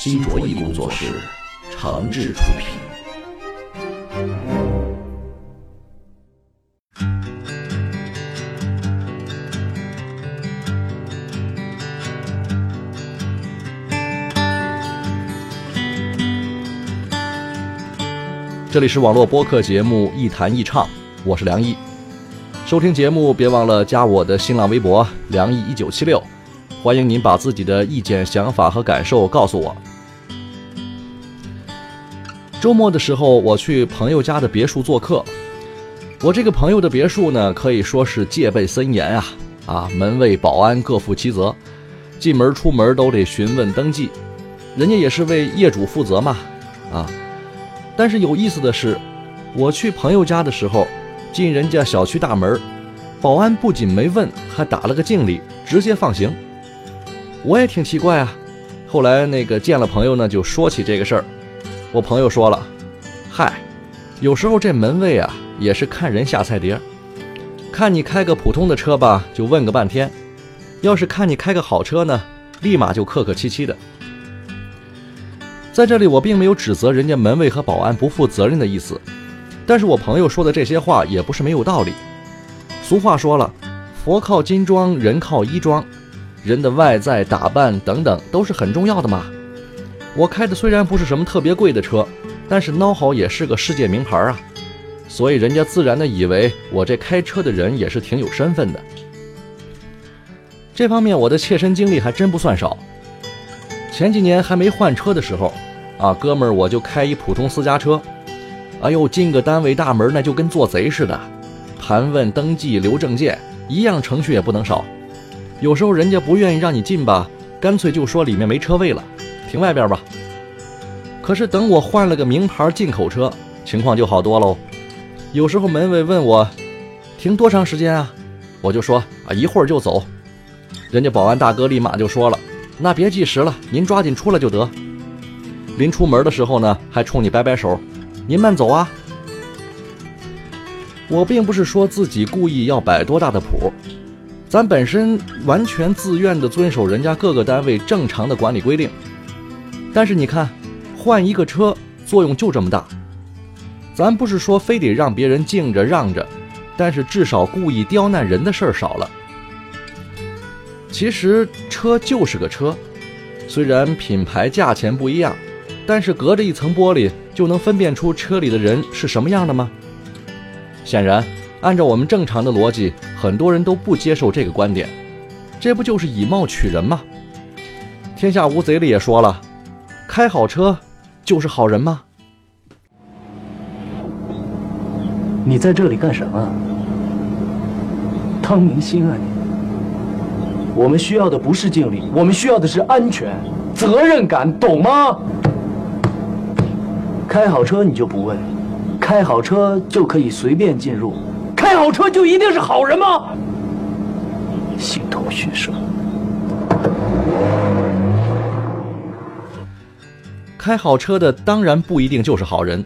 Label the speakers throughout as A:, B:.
A: 新卓艺工作室，诚挚出品。
B: 这里是网络播客节目《一弹一唱》，我是梁毅。收听节目别忘了加我的新浪微博“梁毅一九七六”，欢迎您把自己的意见、想法和感受告诉我。周末的时候，我去朋友家的别墅做客。我这个朋友的别墅呢，可以说是戒备森严啊！啊，门卫、保安各负其责，进门出门都得询问登记，人家也是为业主负责嘛，啊。但是有意思的是，我去朋友家的时候，进人家小区大门，保安不仅没问，还打了个敬礼，直接放行。我也挺奇怪啊。后来那个见了朋友呢，就说起这个事儿。我朋友说了：“嗨，有时候这门卫啊也是看人下菜碟，看你开个普通的车吧，就问个半天；要是看你开个好车呢，立马就客客气气的。”在这里，我并没有指责人家门卫和保安不负责任的意思，但是我朋友说的这些话也不是没有道理。俗话说了，佛靠金装，人靠衣装，人的外在打扮等等都是很重要的嘛。我开的虽然不是什么特别贵的车，但是孬好也是个世界名牌啊，所以人家自然的以为我这开车的人也是挺有身份的。这方面我的切身经历还真不算少。前几年还没换车的时候，啊，哥们儿我就开一普通私家车，哎呦，进个单位大门那就跟做贼似的，盘问登记留证件，一样程序也不能少。有时候人家不愿意让你进吧，干脆就说里面没车位了。停外边吧。可是等我换了个名牌进口车，情况就好多喽。有时候门卫问我停多长时间啊，我就说啊一会儿就走。人家保安大哥立马就说了，那别计时了，您抓紧出来就得。临出门的时候呢，还冲你摆摆手，您慢走啊。我并不是说自己故意要摆多大的谱，咱本身完全自愿的遵守人家各个单位正常的管理规定。但是你看，换一个车作用就这么大。咱不是说非得让别人敬着让着，但是至少故意刁难人的事儿少了。其实车就是个车，虽然品牌价钱不一样，但是隔着一层玻璃就能分辨出车里的人是什么样的吗？显然，按照我们正常的逻辑，很多人都不接受这个观点。这不就是以貌取人吗？天下无贼里也说了。开好车就是好人吗？
C: 你在这里干什么？当明星啊你！我们需要的不是敬礼，我们需要的是安全、责任感，懂吗？开好车你就不问，开好车就可以随便进入，开好车就一定是好人吗？形同虚设。
B: 开好车的当然不一定就是好人，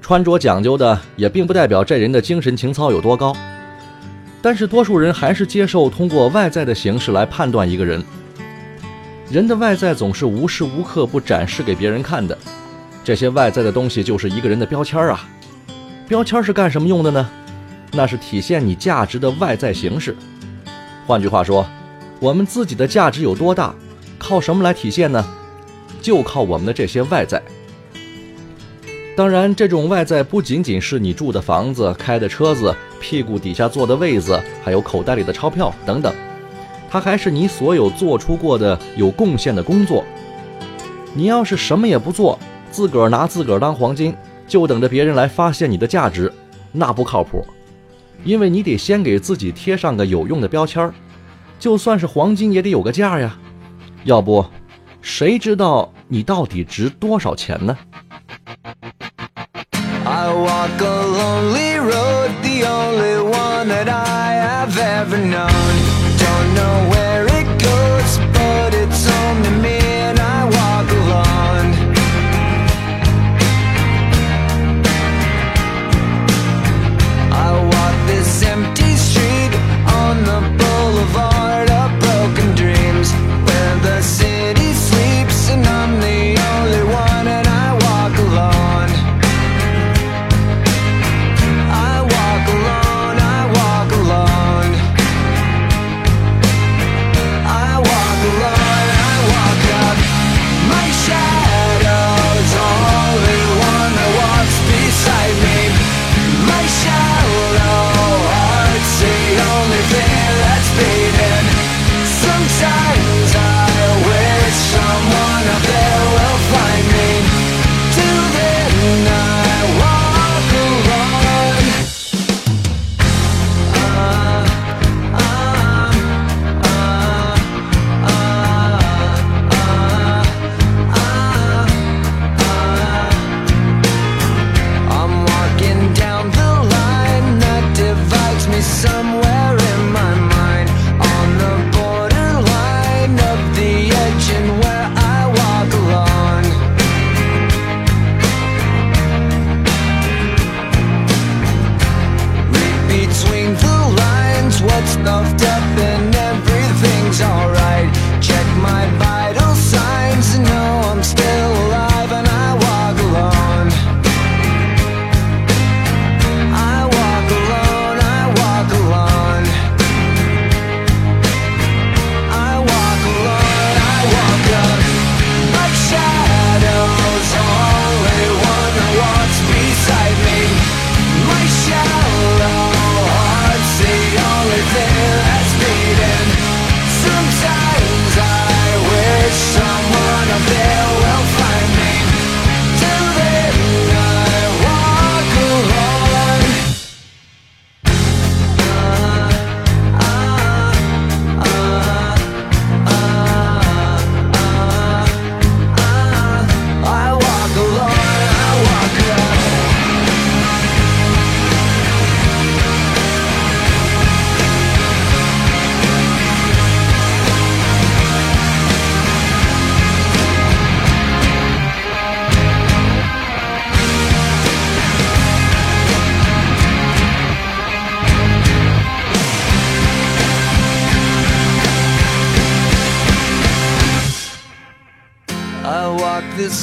B: 穿着讲究的也并不代表这人的精神情操有多高。但是多数人还是接受通过外在的形式来判断一个人。人的外在总是无时无刻不展示给别人看的，这些外在的东西就是一个人的标签啊。标签是干什么用的呢？那是体现你价值的外在形式。换句话说，我们自己的价值有多大，靠什么来体现呢？就靠我们的这些外在。当然，这种外在不仅仅是你住的房子、开的车子、屁股底下坐的位子，还有口袋里的钞票等等，它还是你所有做出过的有贡献的工作。你要是什么也不做，自个儿拿自个儿当黄金，就等着别人来发现你的价值，那不靠谱。因为你得先给自己贴上个有用的标签儿，就算是黄金也得有个价呀，要不。谁知道你到底值多少钱呢
D: ？I walk a lonely road, the only one that I have ever known. Don't know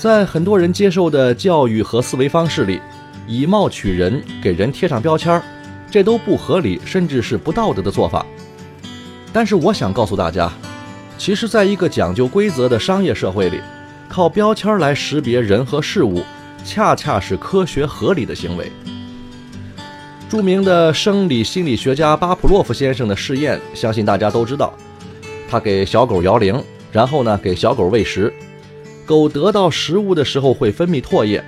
B: 在很多人接受的教育和思维方式里，以貌取人，给人贴上标签儿，这都不合理，甚至是不道德的做法。但是我想告诉大家，其实，在一个讲究规则的商业社会里，靠标签来识别人和事物，恰恰是科学合理的行为。著名的生理心理学家巴甫洛夫先生的试验，相信大家都知道。他给小狗摇铃，然后呢给小狗喂食，狗得到食物的时候会分泌唾液。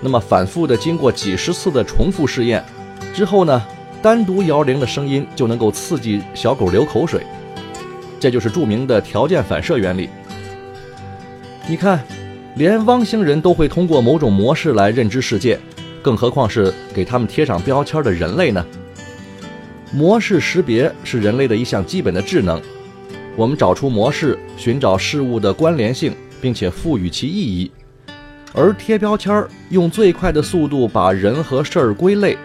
B: 那么反复的经过几十次的重复试验之后呢，单独摇铃的声音就能够刺激小狗流口水。这就是著名的条件反射原理。你看，连汪星人都会通过某种模式来认知世界，更何况是给他们贴上标签的人类呢？模式识别是人类的一项基本的智能。我们找出模式，寻找事物的关联性，并且赋予其意义。而贴标签儿，用最快的速度把人和事儿归类，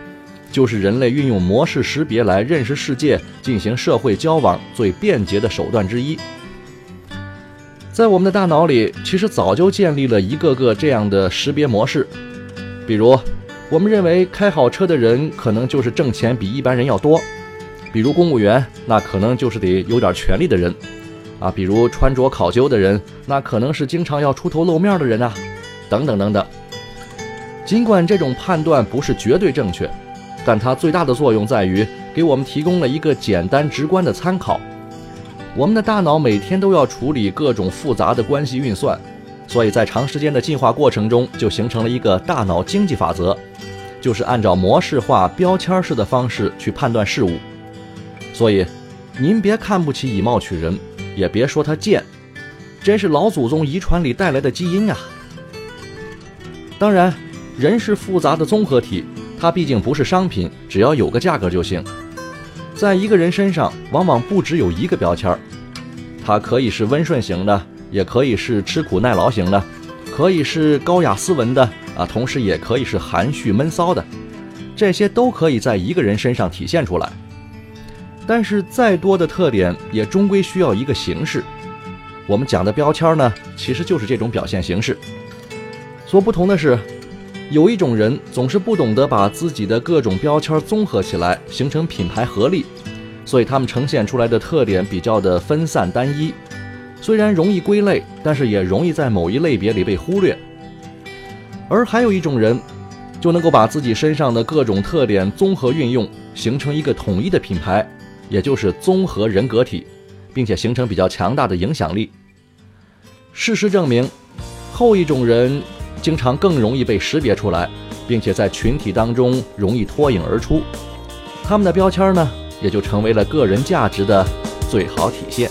B: 就是人类运用模式识别来认识世界、进行社会交往最便捷的手段之一。在我们的大脑里，其实早就建立了一个个这样的识别模式。比如，我们认为开好车的人可能就是挣钱比一般人要多；比如公务员，那可能就是得有点权力的人；啊，比如穿着考究的人，那可能是经常要出头露面的人啊。等等等等。尽管这种判断不是绝对正确，但它最大的作用在于给我们提供了一个简单直观的参考。我们的大脑每天都要处理各种复杂的关系运算，所以在长时间的进化过程中，就形成了一个大脑经济法则，就是按照模式化、标签式的方式去判断事物。所以，您别看不起以貌取人，也别说他贱，真是老祖宗遗传里带来的基因啊！当然，人是复杂的综合体，它毕竟不是商品，只要有个价格就行。在一个人身上，往往不只有一个标签儿，它可以是温顺型的，也可以是吃苦耐劳型的，可以是高雅斯文的啊，同时也可以是含蓄闷骚的，这些都可以在一个人身上体现出来。但是，再多的特点也终归需要一个形式。我们讲的标签呢，其实就是这种表现形式。所不同的是，有一种人总是不懂得把自己的各种标签综合起来，形成品牌合力，所以他们呈现出来的特点比较的分散单一，虽然容易归类，但是也容易在某一类别里被忽略。而还有一种人，就能够把自己身上的各种特点综合运用，形成一个统一的品牌，也就是综合人格体并且形成比较强大的影响力。事实证明后一种人经常更容易被识别出来并且在群体当中容易脱颖而出。他们的标签呢也就成为了个人价值的最好体现。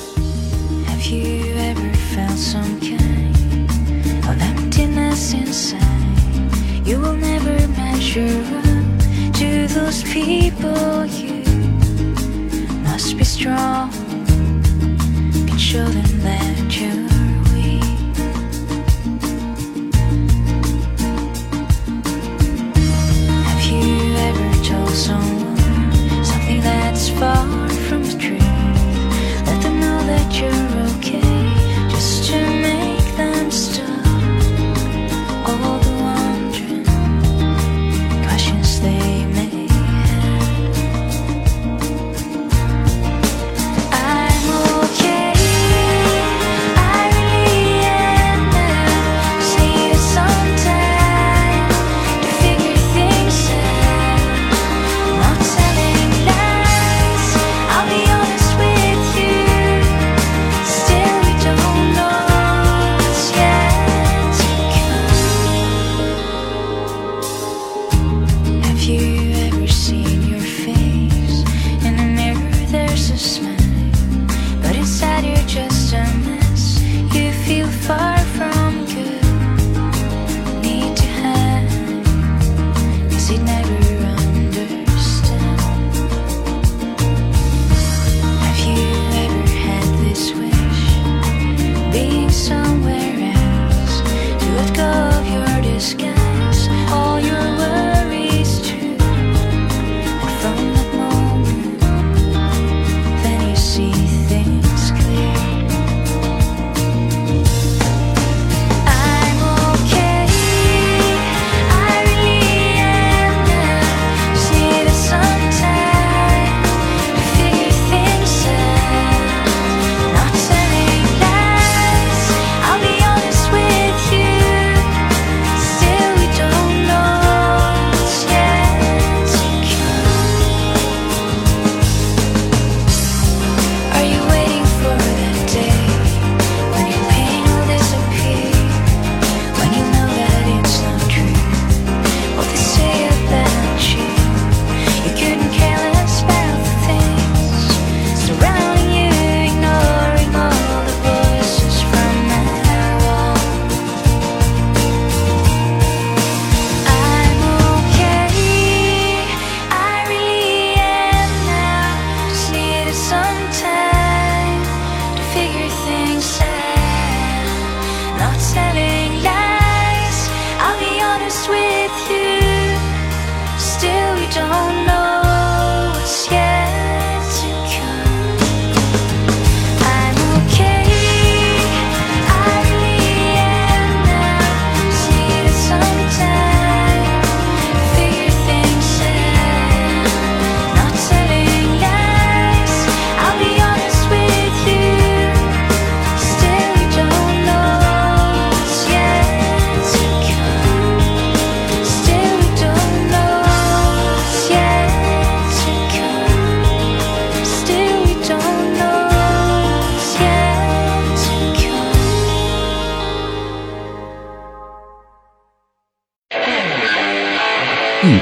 A: strong. Can show them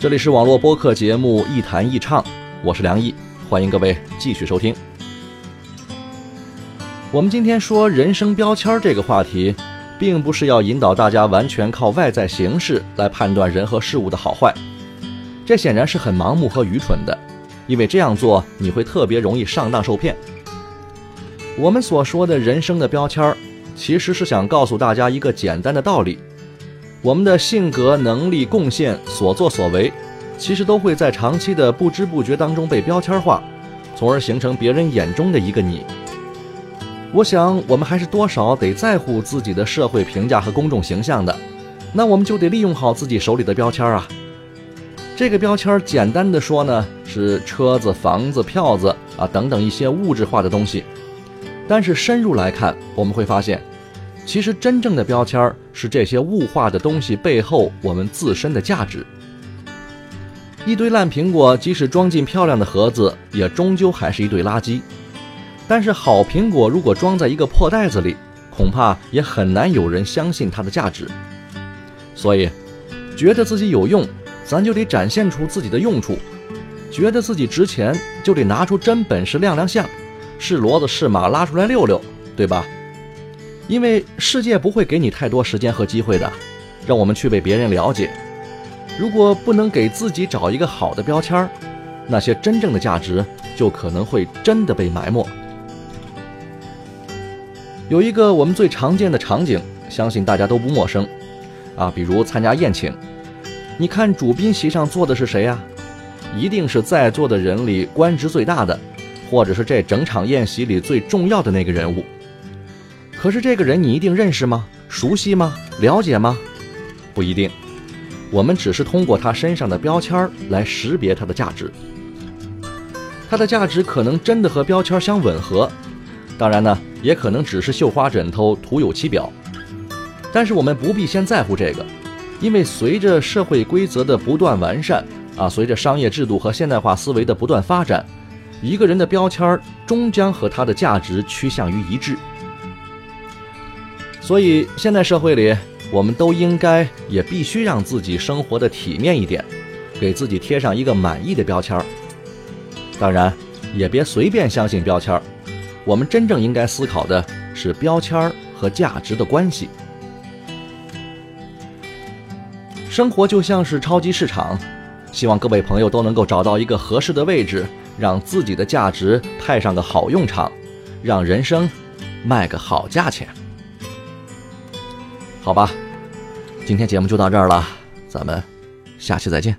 B: 这里是网络播客节目《一弹一唱》，我是梁毅，欢迎各位继续收听。我们今天说人生标签这个话题，并不是要引导大家完全靠外在形式来判断人和事物的好坏，这显然是很盲目和愚蠢的，因为这样做你会特别容易上当受骗。我们所说的人生的标签，其实是想告诉大家一个简单的道理。我们的性格、能力、贡献、所作所为，其实都会在长期的不知不觉当中被标签化，从而形成别人眼中的一个你。我想，我们还是多少得在乎自己的社会评价和公众形象的，那我们就得利用好自己手里的标签啊。这个标签简单的说呢，是车子、房子、票子啊等等一些物质化的东西，但是深入来看，我们会发现。其实，真正的标签是这些物化的东西背后我们自身的价值。一堆烂苹果，即使装进漂亮的盒子，也终究还是一堆垃圾。但是，好苹果如果装在一个破袋子里，恐怕也很难有人相信它的价值。所以，觉得自己有用，咱就得展现出自己的用处；觉得自己值钱，就得拿出真本事亮亮相，是骡子是马拉出来溜溜，对吧？因为世界不会给你太多时间和机会的，让我们去被别人了解。如果不能给自己找一个好的标签儿，那些真正的价值就可能会真的被埋没。有一个我们最常见的场景，相信大家都不陌生，啊，比如参加宴请，你看主宾席上坐的是谁呀？一定是在座的人里官职最大的，或者是这整场宴席里最重要的那个人物。可是这个人你一定认识吗？熟悉吗？了解吗？不一定。我们只是通过他身上的标签来识别他的价值。他的价值可能真的和标签相吻合，当然呢，也可能只是绣花枕头徒有其表。但是我们不必先在乎这个，因为随着社会规则的不断完善啊，随着商业制度和现代化思维的不断发展，一个人的标签终将和他的价值趋向于一致。所以，现在社会里，我们都应该也必须让自己生活的体面一点，给自己贴上一个满意的标签儿。当然，也别随便相信标签儿。我们真正应该思考的是标签儿和价值的关系。生活就像是超级市场，希望各位朋友都能够找到一个合适的位置，让自己的价值派上个好用场，让人生卖个好价钱。好吧，今天节目就到这儿了，咱们下期再见。